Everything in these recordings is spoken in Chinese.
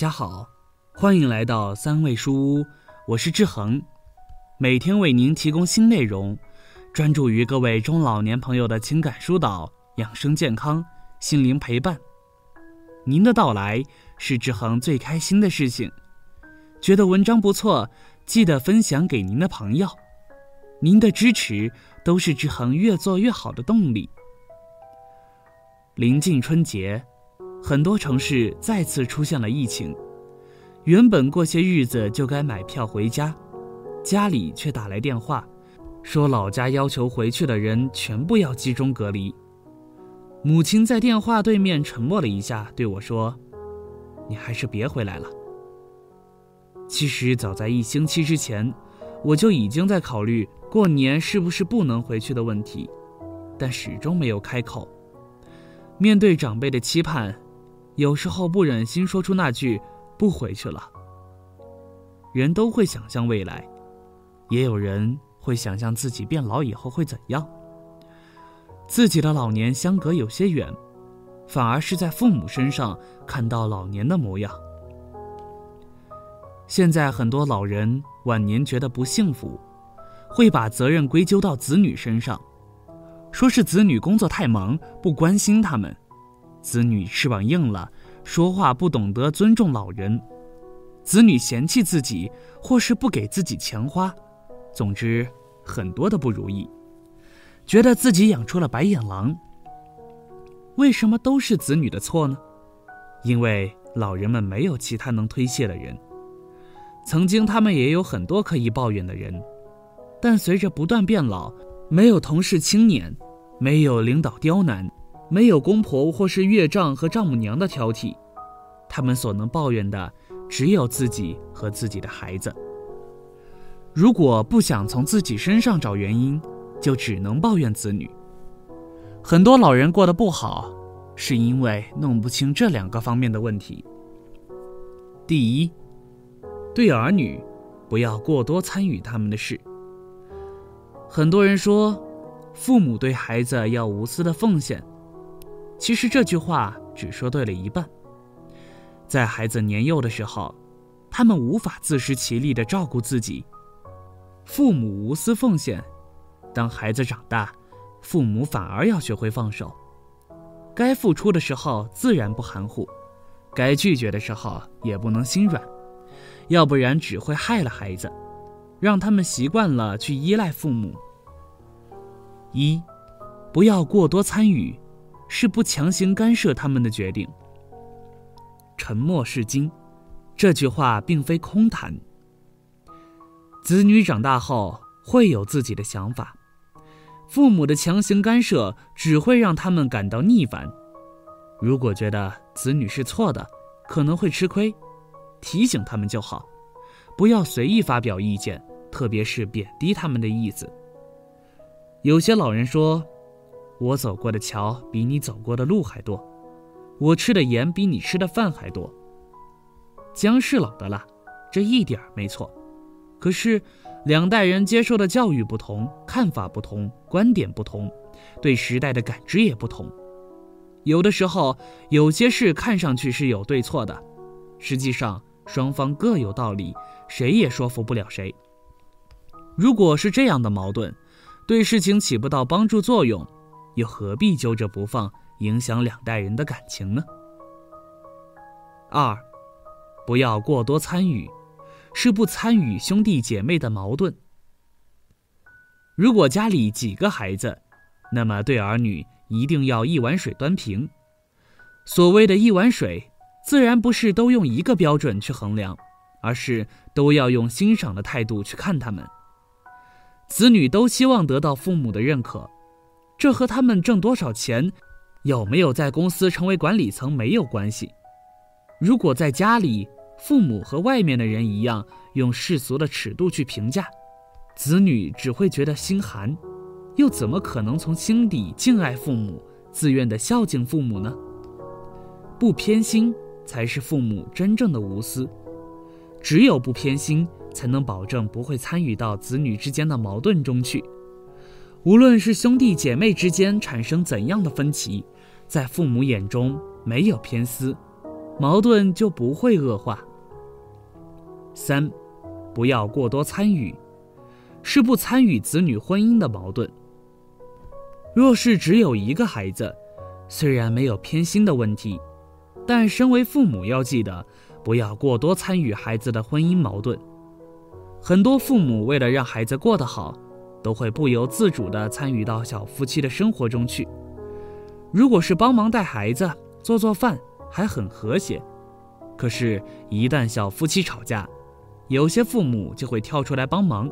家好，欢迎来到三味书屋，我是志恒，每天为您提供新内容，专注于各位中老年朋友的情感疏导、养生健康、心灵陪伴。您的到来是志恒最开心的事情。觉得文章不错，记得分享给您的朋友。您的支持都是志恒越做越好的动力。临近春节。很多城市再次出现了疫情，原本过些日子就该买票回家，家里却打来电话，说老家要求回去的人全部要集中隔离。母亲在电话对面沉默了一下，对我说：“你还是别回来了。”其实早在一星期之前，我就已经在考虑过年是不是不能回去的问题，但始终没有开口。面对长辈的期盼。有时候不忍心说出那句“不回去了”。人都会想象未来，也有人会想象自己变老以后会怎样。自己的老年相隔有些远，反而是在父母身上看到老年的模样。现在很多老人晚年觉得不幸福，会把责任归咎到子女身上，说是子女工作太忙，不关心他们。子女翅膀硬了，说话不懂得尊重老人；子女嫌弃自己，或是不给自己钱花。总之，很多的不如意，觉得自己养出了白眼狼。为什么都是子女的错呢？因为老人们没有其他能推卸的人。曾经他们也有很多可以抱怨的人，但随着不断变老，没有同事轻撵，没有领导刁难。没有公婆或是岳丈和丈母娘的挑剔，他们所能抱怨的只有自己和自己的孩子。如果不想从自己身上找原因，就只能抱怨子女。很多老人过得不好，是因为弄不清这两个方面的问题。第一，对儿女不要过多参与他们的事。很多人说，父母对孩子要无私的奉献。其实这句话只说对了一半。在孩子年幼的时候，他们无法自食其力的照顾自己，父母无私奉献；当孩子长大，父母反而要学会放手。该付出的时候自然不含糊，该拒绝的时候也不能心软，要不然只会害了孩子，让他们习惯了去依赖父母。一，不要过多参与。是不强行干涉他们的决定。沉默是金，这句话并非空谈。子女长大后会有自己的想法，父母的强行干涉只会让他们感到逆反。如果觉得子女是错的，可能会吃亏，提醒他们就好，不要随意发表意见，特别是贬低他们的意思。有些老人说。我走过的桥比你走过的路还多，我吃的盐比你吃的饭还多。姜是老的辣，这一点没错。可是，两代人接受的教育不同，看法不同，观点不同，对时代的感知也不同。有的时候，有些事看上去是有对错的，实际上双方各有道理，谁也说服不了谁。如果是这样的矛盾，对事情起不到帮助作用。又何必揪着不放，影响两代人的感情呢？二，不要过多参与，是不参与兄弟姐妹的矛盾。如果家里几个孩子，那么对儿女一定要一碗水端平。所谓的一碗水，自然不是都用一个标准去衡量，而是都要用欣赏的态度去看他们。子女都希望得到父母的认可。这和他们挣多少钱，有没有在公司成为管理层没有关系。如果在家里，父母和外面的人一样用世俗的尺度去评价，子女只会觉得心寒，又怎么可能从心底敬爱父母、自愿的孝敬父母呢？不偏心才是父母真正的无私，只有不偏心，才能保证不会参与到子女之间的矛盾中去。无论是兄弟姐妹之间产生怎样的分歧，在父母眼中没有偏私，矛盾就不会恶化。三，不要过多参与，是不参与子女婚姻的矛盾。若是只有一个孩子，虽然没有偏心的问题，但身为父母要记得，不要过多参与孩子的婚姻矛盾。很多父母为了让孩子过得好，都会不由自主地参与到小夫妻的生活中去。如果是帮忙带孩子、做做饭，还很和谐；可是，一旦小夫妻吵架，有些父母就会跳出来帮忙，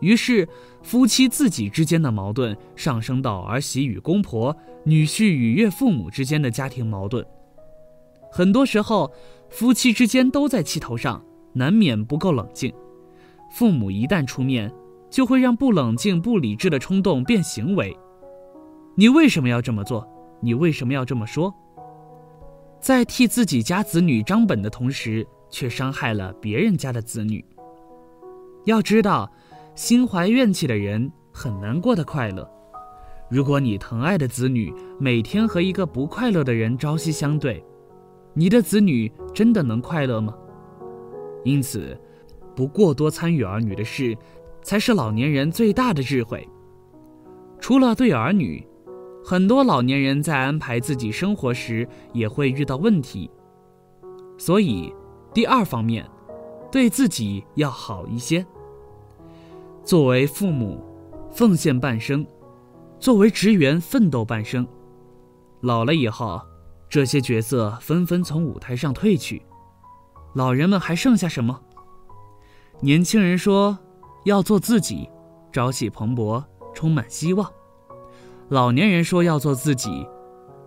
于是夫妻自己之间的矛盾上升到儿媳与公婆、女婿与岳父母之间的家庭矛盾。很多时候，夫妻之间都在气头上，难免不够冷静。父母一旦出面，就会让不冷静、不理智的冲动变行为。你为什么要这么做？你为什么要这么说？在替自己家子女张本的同时，却伤害了别人家的子女。要知道，心怀怨气的人很难过得快乐。如果你疼爱的子女每天和一个不快乐的人朝夕相对，你的子女真的能快乐吗？因此。不过多参与儿女的事，才是老年人最大的智慧。除了对儿女，很多老年人在安排自己生活时也会遇到问题。所以，第二方面，对自己要好一些。作为父母，奉献半生；作为职员，奋斗半生。老了以后，这些角色纷纷从舞台上退去，老人们还剩下什么？年轻人说：“要做自己，朝气蓬勃，充满希望。”老年人说：“要做自己，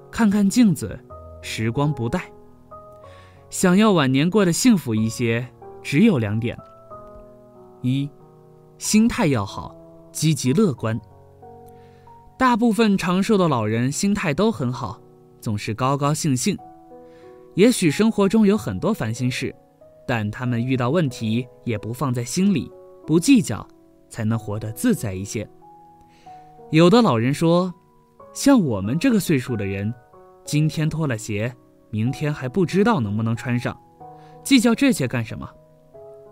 看看镜子，时光不待。”想要晚年过得幸福一些，只有两点：一，心态要好，积极乐观。大部分长寿的老人心态都很好，总是高高兴兴。也许生活中有很多烦心事。但他们遇到问题也不放在心里，不计较，才能活得自在一些。有的老人说：“像我们这个岁数的人，今天脱了鞋，明天还不知道能不能穿上，计较这些干什么？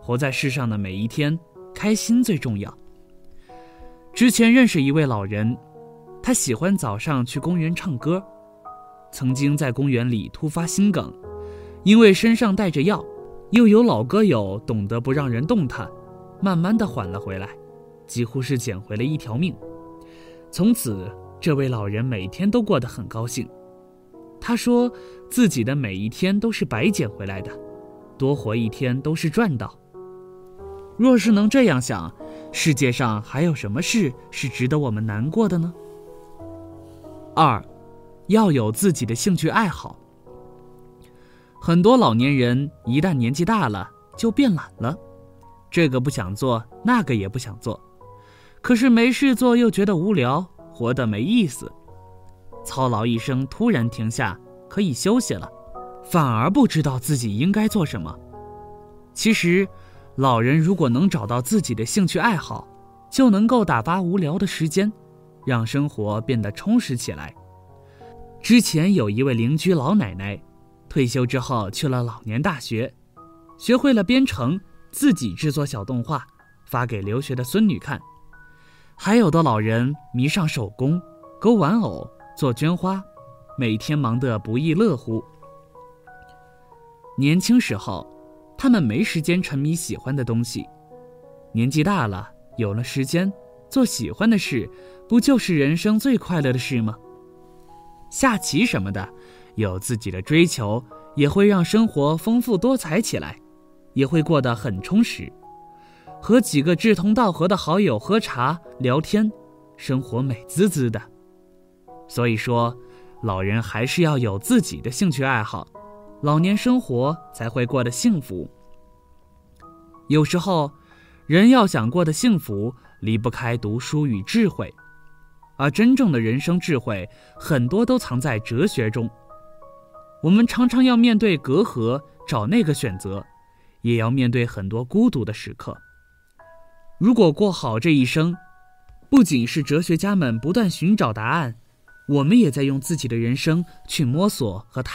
活在世上的每一天，开心最重要。”之前认识一位老人，他喜欢早上去公园唱歌，曾经在公园里突发心梗，因为身上带着药。又有老歌友懂得不让人动弹，慢慢的缓了回来，几乎是捡回了一条命。从此，这位老人每天都过得很高兴。他说自己的每一天都是白捡回来的，多活一天都是赚到。若是能这样想，世界上还有什么事是值得我们难过的呢？二，要有自己的兴趣爱好。很多老年人一旦年纪大了，就变懒了，这个不想做，那个也不想做，可是没事做又觉得无聊，活得没意思。操劳一生突然停下，可以休息了，反而不知道自己应该做什么。其实，老人如果能找到自己的兴趣爱好，就能够打发无聊的时间，让生活变得充实起来。之前有一位邻居老奶奶。退休之后去了老年大学，学会了编程，自己制作小动画，发给留学的孙女看。还有的老人迷上手工，勾玩偶，做绢花，每天忙得不亦乐乎。年轻时候，他们没时间沉迷喜欢的东西；年纪大了，有了时间，做喜欢的事，不就是人生最快乐的事吗？下棋什么的。有自己的追求，也会让生活丰富多彩起来，也会过得很充实。和几个志同道合的好友喝茶聊天，生活美滋滋的。所以说，老人还是要有自己的兴趣爱好，老年生活才会过得幸福。有时候，人要想过得幸福，离不开读书与智慧，而真正的人生智慧，很多都藏在哲学中。我们常常要面对隔阂，找那个选择，也要面对很多孤独的时刻。如果过好这一生，不仅是哲学家们不断寻找答案，我们也在用自己的人生去摸索和探。